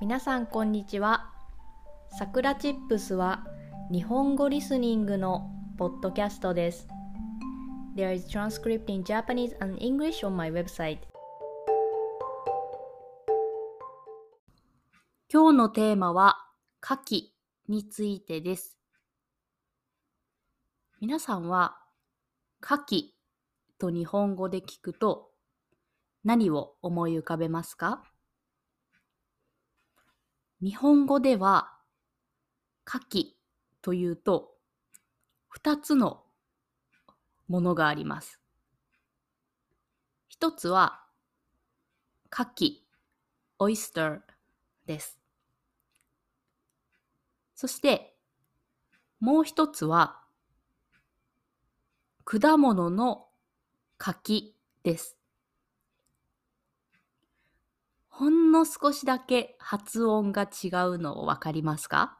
皆さんこんにちは。さくらチップスは日本語リスニングのポッドキャストです。There is transcript in Japanese and English on my website. 今日のテーマは牡蠣についてです。皆さんは牡蠣と日本語で聞くと何を思い浮かべますか？日本語では、牡蠣というと、二つのものがあります。一つは、牡蠣、オイスターです。そして、もう一つは、果物の柿です。ほんの少しだけ発音が違うのわかりますか？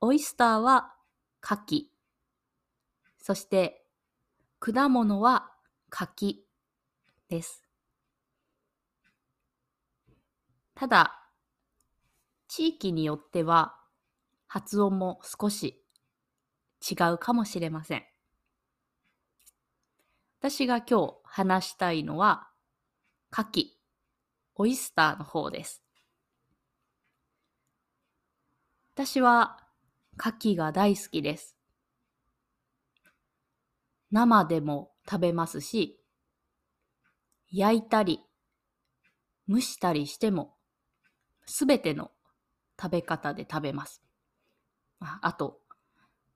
オイスターは牡蠣。そして果物は柿です。ただ、地域によっては発音も少し違うかもしれません。私が今日話したいのは、牡蠣オイスターの方です。私は牡蠣が大好きです。生でも食べますし、焼いたり、蒸したりしても、すべての食べ方で食べます。あと、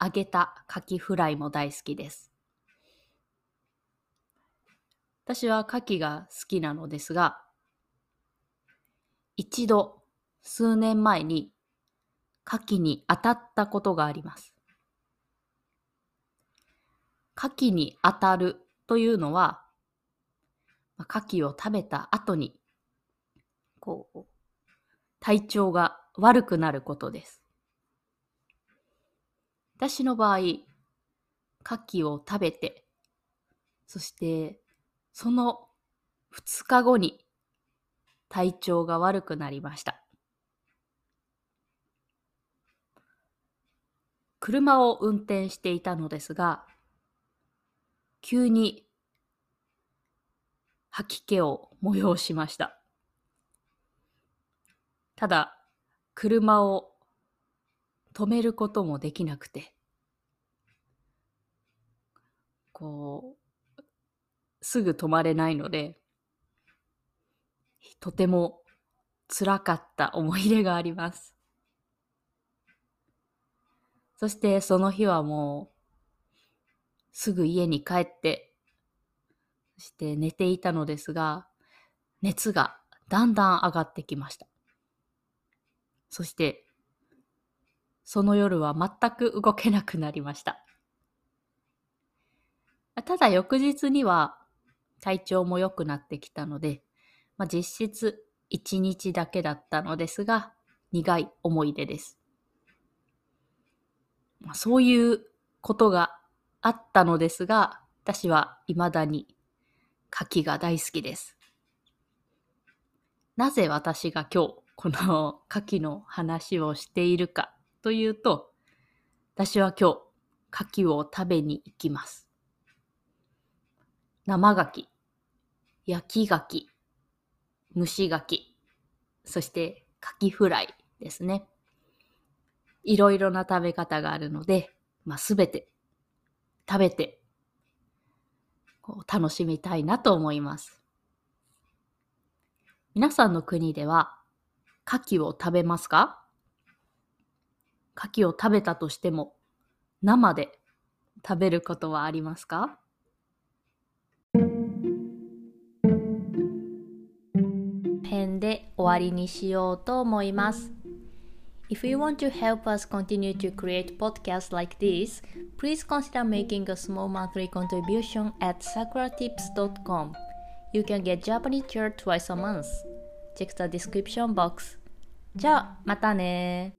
揚げた牡蠣フライも大好きです。私は牡蠣が好きなのですが、一度数年前に牡蠣に当たったことがあります。牡蠣に当たるというのは、牡蠣を食べた後に、こう、体調が悪くなることです。私の場合、牡蠣を食べて、そしてその2日後に体調が悪くなりました。車を運転していたのですが、急に吐き気を催しました。ただ、車を止めることもできなくて、こう、すぐ止まれないので、とても辛かった思い出があります。そしてその日はもうすぐ家に帰ってそして寝ていたのですが熱がだんだん上がってきました。そしてその夜は全く動けなくなりました。ただ翌日には体調も良くなってきたのでまあ、実質1日だけだったのですが、苦い思い出です。まあ、そういうことがあったのですが、私は未だに牡蠣が大好きです。なぜ私が今日この牡蠣の話をしているかというと、私は今日牡蠣を食べに行きます。生牡蠣、焼き牡蠣、蒸し柿、そして柿フライですね。いろいろな食べ方があるので、まあ、すべて食べてこう楽しみたいなと思います。皆さんの国では牡蠣を食べますか？牡蠣を食べたとしても生で食べることはありますか？で終わりにしようと思います。If you want to help us continue to create podcasts like this, please consider making a small monthly contribution at sakuratips.com. You can get Japanese chair twice a month. Check the description box. じゃあ、またね